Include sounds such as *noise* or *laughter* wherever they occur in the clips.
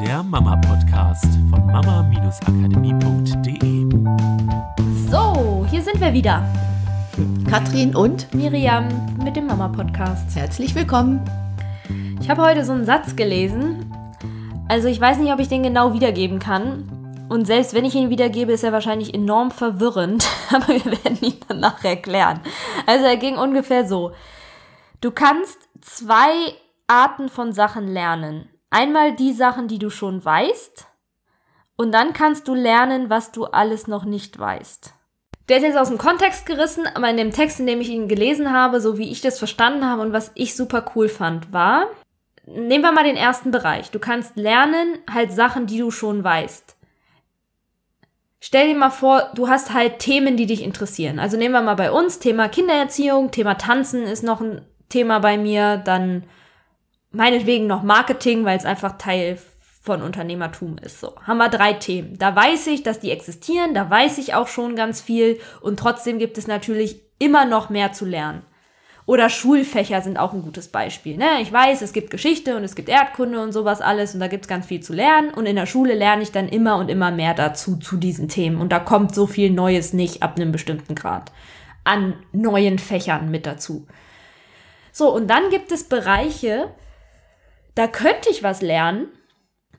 der Mama-Podcast von mama-akademie.de. So, hier sind wir wieder. Katrin und Miriam mit dem Mama-Podcast. herzlich willkommen. Ich habe heute so einen Satz gelesen. Also ich weiß nicht, ob ich den genau wiedergeben kann. Und selbst wenn ich ihn wiedergebe, ist er wahrscheinlich enorm verwirrend. *laughs* Aber wir werden ihn danach erklären. Also er ging ungefähr so. Du kannst zwei Arten von Sachen lernen. Einmal die Sachen, die du schon weißt. Und dann kannst du lernen, was du alles noch nicht weißt. Der ist jetzt aus dem Kontext gerissen, aber in dem Text, in dem ich ihn gelesen habe, so wie ich das verstanden habe und was ich super cool fand, war, nehmen wir mal den ersten Bereich. Du kannst lernen halt Sachen, die du schon weißt. Stell dir mal vor, du hast halt Themen, die dich interessieren. Also nehmen wir mal bei uns Thema Kindererziehung, Thema Tanzen ist noch ein Thema bei mir, dann meinetwegen noch Marketing, weil es einfach Teil von Unternehmertum ist. So, haben wir drei Themen. Da weiß ich, dass die existieren, da weiß ich auch schon ganz viel und trotzdem gibt es natürlich immer noch mehr zu lernen. Oder Schulfächer sind auch ein gutes Beispiel. Ne? Ich weiß, es gibt Geschichte und es gibt Erdkunde und sowas alles und da gibt es ganz viel zu lernen. Und in der Schule lerne ich dann immer und immer mehr dazu, zu diesen Themen. Und da kommt so viel Neues nicht ab einem bestimmten Grad an neuen Fächern mit dazu. So, und dann gibt es Bereiche, da könnte ich was lernen,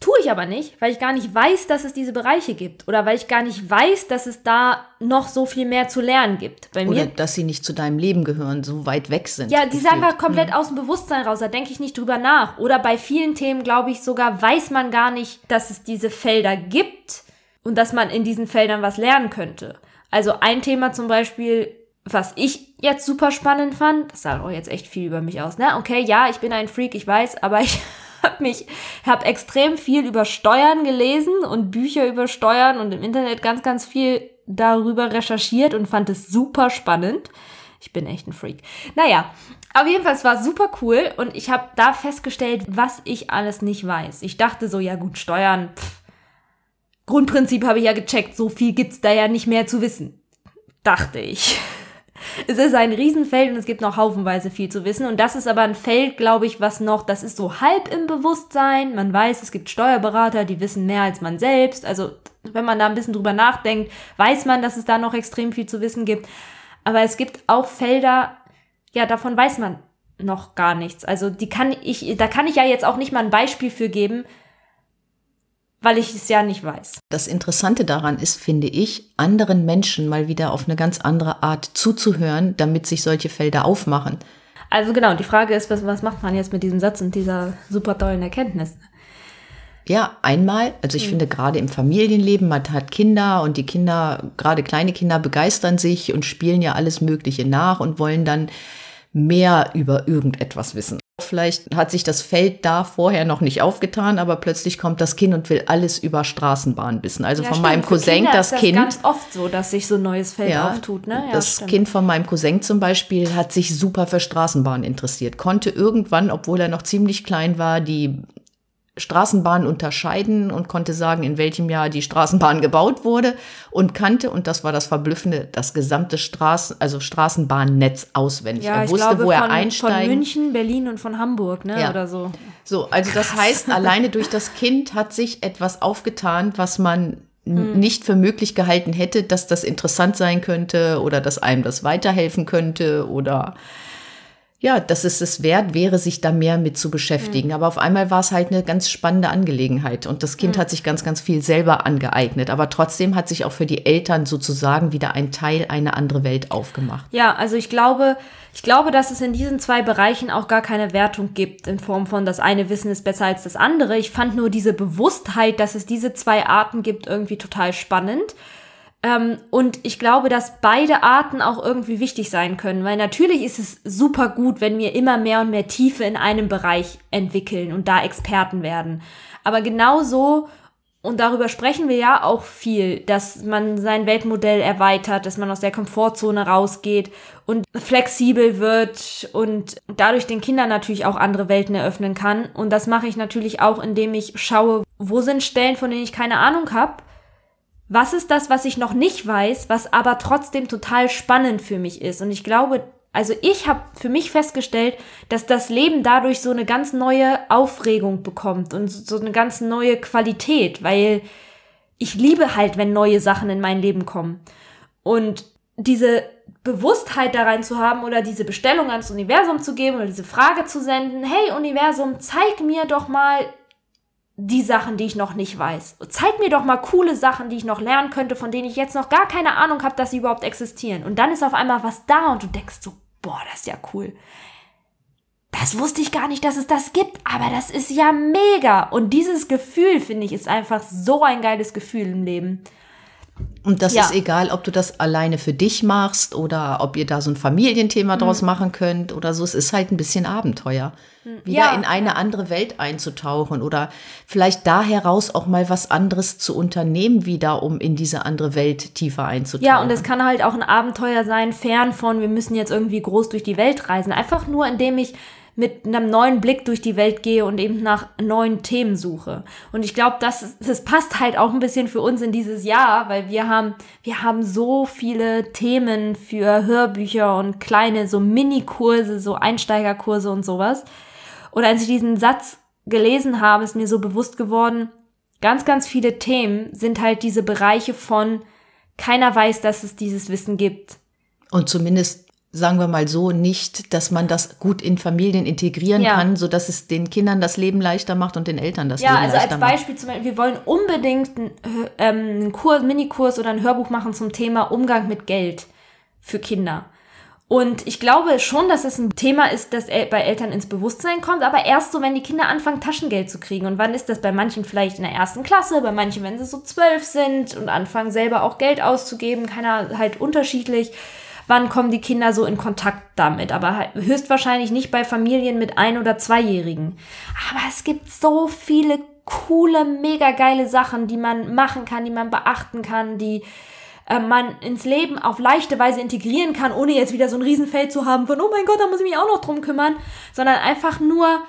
tue ich aber nicht, weil ich gar nicht weiß, dass es diese Bereiche gibt. Oder weil ich gar nicht weiß, dass es da noch so viel mehr zu lernen gibt. Bei Oder mir dass sie nicht zu deinem Leben gehören, so weit weg sind. ja, die sind einfach komplett aus dem Bewusstsein raus. Da denke ich nicht drüber nach. Oder bei vielen Themen, glaube ich, sogar weiß man gar nicht, dass es diese Felder gibt und dass man in diesen Feldern was lernen könnte. Also ein Thema zum Beispiel, was ich jetzt super spannend fand, das sagt auch jetzt echt viel über mich aus, ne? Okay, ja, ich bin ein Freak, ich weiß, aber *laughs* ich habe mich, habe extrem viel über Steuern gelesen und Bücher über Steuern und im Internet ganz, ganz viel darüber recherchiert und fand es super spannend. Ich bin echt ein Freak. Naja, auf jeden Fall, es war super cool und ich habe da festgestellt, was ich alles nicht weiß. Ich dachte so, ja gut, Steuern, pff, Grundprinzip habe ich ja gecheckt, so viel gibt's da ja nicht mehr zu wissen. Dachte ich. *laughs* Es ist ein Riesenfeld und es gibt noch haufenweise viel zu wissen. Und das ist aber ein Feld, glaube ich, was noch, das ist so halb im Bewusstsein. Man weiß, es gibt Steuerberater, die wissen mehr als man selbst. Also, wenn man da ein bisschen drüber nachdenkt, weiß man, dass es da noch extrem viel zu wissen gibt. Aber es gibt auch Felder, ja, davon weiß man noch gar nichts. Also, die kann ich, da kann ich ja jetzt auch nicht mal ein Beispiel für geben, weil ich es ja nicht weiß. Das Interessante daran ist, finde ich, anderen Menschen mal wieder auf eine ganz andere Art zuzuhören, damit sich solche Felder aufmachen. Also genau, die Frage ist, was, was macht man jetzt mit diesem Satz und dieser super tollen Erkenntnis? Ja, einmal, also ich finde gerade im Familienleben, man hat Kinder und die Kinder, gerade kleine Kinder begeistern sich und spielen ja alles Mögliche nach und wollen dann mehr über irgendetwas wissen. Vielleicht hat sich das Feld da vorher noch nicht aufgetan, aber plötzlich kommt das Kind und will alles über Straßenbahn wissen. Also Ja, von stimmt. meinem Cousin das ist das Kind. ganz oft so, dass sich so ein neues Feld auftut, ne? Ja, das stimmt. Kind von meinem Cousin zum Beispiel hat sich super für Straßenbahn interessiert, konnte irgendwann, obwohl er noch ziemlich klein war, die Straßenbahn unterscheiden und konnte sagen, in welchem Jahr die Straßenbahn gebaut wurde und kannte, und das war das Verblüffende, das gesamte Straßen, also Straßenbahnnetz auswendig. Ja, er wusste, glaube, wo er von, von einsteigen München, Berlin und von Hamburg, ne? Ja. Oder so. so, also das heißt, *laughs* alleine durch das Kind hat sich etwas aufgetan, was man Hm. nicht für möglich gehalten hätte, dass das interessant sein könnte oder dass einem das weiterhelfen könnte oder ja, dass es es wert wäre, sich da mehr mit zu beschäftigen. Aber auf einmal war es halt eine ganz spannende Angelegenheit und das. Kind hat sich ganz, ganz viel selber angeeignet. Aber trotzdem hat sich auch für die Eltern sozusagen wieder ein Teil, eine andere Welt aufgemacht. Ja, also ich glaube, ich glaube, dass es in diesen zwei Bereichen auch gar keine Wertung gibt, in Form von das eine Wissen ist besser als das andere. Ich fand nur diese Bewusstheit, dass es diese zwei Arten gibt, irgendwie total spannend. Ähm, und ich glaube, dass beide Arten auch irgendwie wichtig sein können, weil natürlich ist es super gut, wenn wir immer mehr und mehr Tiefe in einem Bereich entwickeln und da Experten werden. Aber genauso und darüber sprechen wir ja auch viel, dass man sein Weltmodell erweitert, dass man aus der Komfortzone rausgeht und flexibel wird und dadurch den Kindern natürlich auch andere Welten eröffnen kann. Und das mache ich natürlich auch, indem ich schaue, wo sind Stellen, von denen ich keine Ahnung habe. Was ist das, was ich noch nicht weiß, was aber trotzdem total spannend für mich ist? Und ich glaube, Also ich habe für mich festgestellt, dass das Leben dadurch so eine ganz neue Aufregung bekommt und so eine ganz neue Qualität, weil ich liebe halt, wenn neue Sachen in mein Leben kommen. Und diese Bewusstheit da rein zu haben oder diese Bestellung ans Universum zu geben oder diese Frage zu senden, hey Universum, zeig mir doch mal die Sachen, die ich noch nicht weiß. Zeig mir doch mal coole Sachen, die ich noch lernen könnte, von denen ich jetzt noch gar keine Ahnung habe, dass sie überhaupt existieren. Und dann ist auf einmal was da und du denkst so, boah, das ist ja cool. Das wusste ich gar nicht, dass es das gibt, aber das ist ja mega. Und dieses Gefühl, finde ich, ist einfach so ein geiles Gefühl im Leben. Und das Ja. ist egal, ob du das alleine für dich machst oder ob ihr da so ein Familienthema draus Mhm. machen könnt oder so. Es ist halt ein bisschen Abenteuer. Wieder Ja. in eine andere Welt einzutauchen oder vielleicht da heraus auch mal was anderes zu unternehmen, wieder, um in diese andere Welt tiefer einzutauchen. Ja, und es kann halt auch ein Abenteuer sein, fern von, wir müssen jetzt irgendwie groß durch die Welt reisen. Einfach nur, indem ich mit einem neuen Blick durch die Welt gehe und eben nach neuen Themen suche. Und ich glaube, das, das passt halt auch ein bisschen für uns in dieses Jahr, weil wir haben, wir haben so viele Themen für Hörbücher und kleine so Mini-Kurse, so Einsteigerkurse und sowas. Und als ich diesen Satz gelesen habe, ist mir so bewusst geworden, ganz, ganz viele Themen sind halt diese Bereiche von keiner weiß, dass es dieses Wissen gibt. Und zumindest sagen wir mal so nicht, dass man das gut in Familien integrieren Ja. kann, so dass es den Kindern das Leben leichter macht und den Eltern das Ja, Leben also leichter als macht. Beispiel zum Beispiel, wir wollen unbedingt einen, ähm, einen Kurs, Minikurs oder ein Hörbuch machen zum Thema Umgang mit Geld für Kinder. Und ich glaube schon, dass es ein Thema ist, das bei Eltern ins Bewusstsein kommt, aber erst so, wenn die Kinder anfangen, Taschengeld zu kriegen. Und wann ist das bei manchen vielleicht in der ersten Klasse, bei manchen, wenn sie so zwölf sind und anfangen selber auch Geld auszugeben, keiner halt unterschiedlich. Wann kommen die Kinder so in Kontakt damit? Aber höchstwahrscheinlich nicht bei Familien mit ein- oder zweijährigen. Aber es gibt so viele coole, mega geile Sachen, die man machen kann, die man beachten kann, die äh, man ins Leben auf leichte Weise integrieren kann, ohne jetzt wieder so ein Riesenfeld zu haben von, oh mein Gott, da muss ich mich auch noch drum kümmern, sondern einfach nur,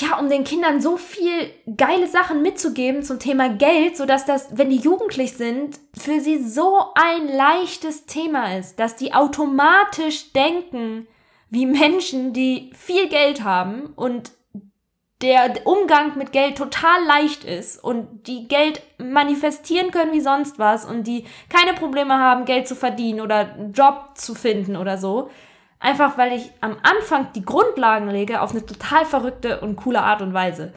ja, um den Kindern so viel geile Sachen mitzugeben zum Thema Geld, sodass das, wenn die jugendlich sind, für sie so ein leichtes Thema ist, dass die automatisch denken wie Menschen, die viel Geld haben und der Umgang mit Geld total leicht ist und die Geld manifestieren können wie sonst was und die keine Probleme haben, Geld zu verdienen oder einen Job zu finden oder so. Einfach weil ich am Anfang die Grundlagen lege auf eine total verrückte und coole Art und Weise.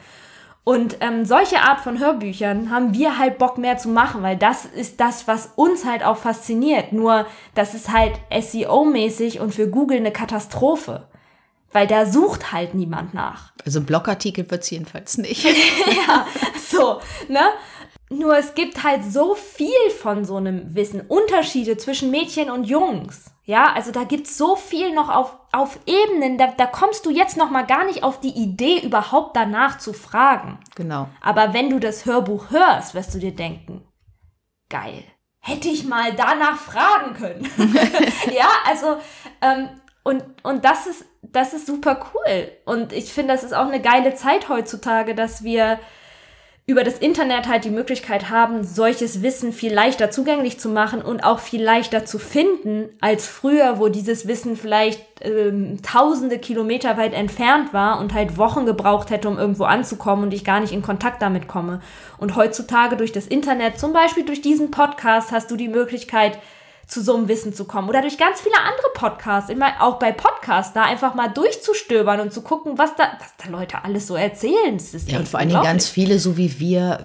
Und ähm, solche Art von Hörbüchern haben wir halt Bock mehr zu machen, weil das ist das, was uns halt auch fasziniert. Nur, das ist halt SEO-mäßig und für Google eine Katastrophe. Weil da sucht halt niemand nach. Also Blogartikel wird es jedenfalls nicht. *laughs* ja, so, ne? Nur es gibt halt so viel von so einem Wissen. Unterschiede zwischen Mädchen und Jungs. Ja, also da gibt's so viel noch auf, auf Ebenen, da, da kommst du jetzt noch mal gar nicht auf die Idee, überhaupt danach zu fragen. genau. Aber wenn du das Hörbuch hörst, wirst du dir denken, geil. Hätte ich mal danach fragen können. *laughs* ja, also, ähm, und, und das ist, das ist super cool. Und ich finde, das ist auch eine geile Zeit heutzutage, dass wir über das Internet halt die Möglichkeit haben, solches Wissen viel leichter zugänglich zu machen und auch viel leichter zu finden als früher, wo dieses Wissen vielleicht ähm, tausende Kilometer weit entfernt war und halt Wochen gebraucht hätte, um irgendwo anzukommen und ich gar nicht in Kontakt damit komme. Und heutzutage durch das Internet, zum Beispiel durch diesen Podcast, hast du die Möglichkeit, zu so einem Wissen zu kommen. Oder durch ganz viele andere Podcasts, immer auch bei Podcasts, da einfach mal durchzustöbern und zu gucken, was da, was da Leute alles so erzählen. Ja, und vor allen Dingen ganz viele, so wie wir,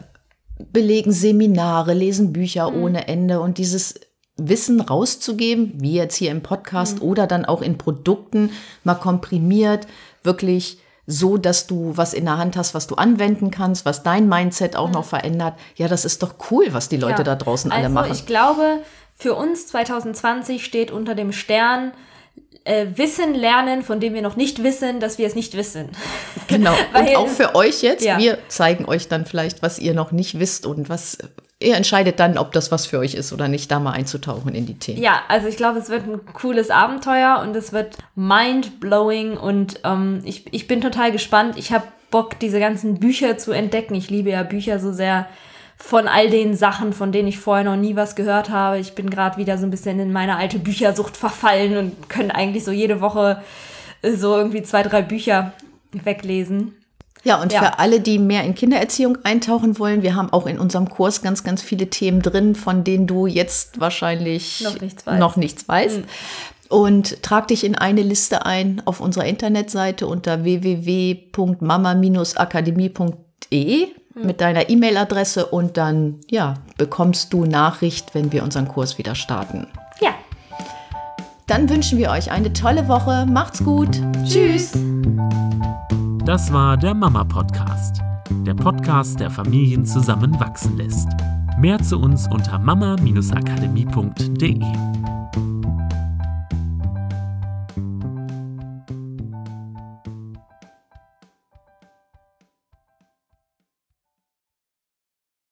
belegen Seminare, lesen Bücher Mhm. ohne Ende und dieses Wissen rauszugeben, wie jetzt hier im Podcast Mhm. oder dann auch in Produkten, mal komprimiert, wirklich so, dass du was in der Hand hast, was du anwenden kannst, was dein Mindset auch noch verändert. Ja, das ist doch cool, was die Leute Mhm. Ja. da draußen alle also machen. Ich glaube, für uns 2020 steht unter dem Stern äh, Wissen lernen, von dem wir noch nicht wissen, dass wir es nicht wissen. *laughs* Genau. *laughs* Weil- und auch für euch jetzt. Ja. Wir zeigen euch dann vielleicht, was ihr noch nicht wisst und was ihr entscheidet dann, ob das was für euch ist oder nicht, da mal einzutauchen in die Themen. Ja, also ich glaube, es wird ein cooles Abenteuer und es wird mind-blowing und ähm, ich, ich bin total gespannt. Ich habe Bock, diese ganzen Bücher zu entdecken. Ich liebe ja Bücher so sehr von all den Sachen, von denen ich vorher noch nie was gehört habe. Ich bin gerade wieder so ein bisschen in meine alte Büchersucht verfallen und könnte eigentlich so jede Woche äh, so irgendwie zwei, drei Bücher weglesen. Ja, und Ja. für alle, die mehr in Kindererziehung eintauchen wollen, wir haben auch in unserem Kurs ganz, ganz viele Themen drin, von denen du jetzt wahrscheinlich Noch nichts weißt. noch nichts weißt. Und trag dich in eine Liste ein auf unserer Internetseite unter www.mama-akademie.de mit deiner E-Mail-Adresse und dann ja, bekommst du Nachricht, wenn wir unseren Kurs wieder starten. Ja, Dann wünschen wir euch eine tolle Woche. Macht's gut. Tschüss. Das war der Mama Podcast. Der Podcast, der Familien zusammenwachsen lässt. Mehr zu uns unter mama-akademie.de.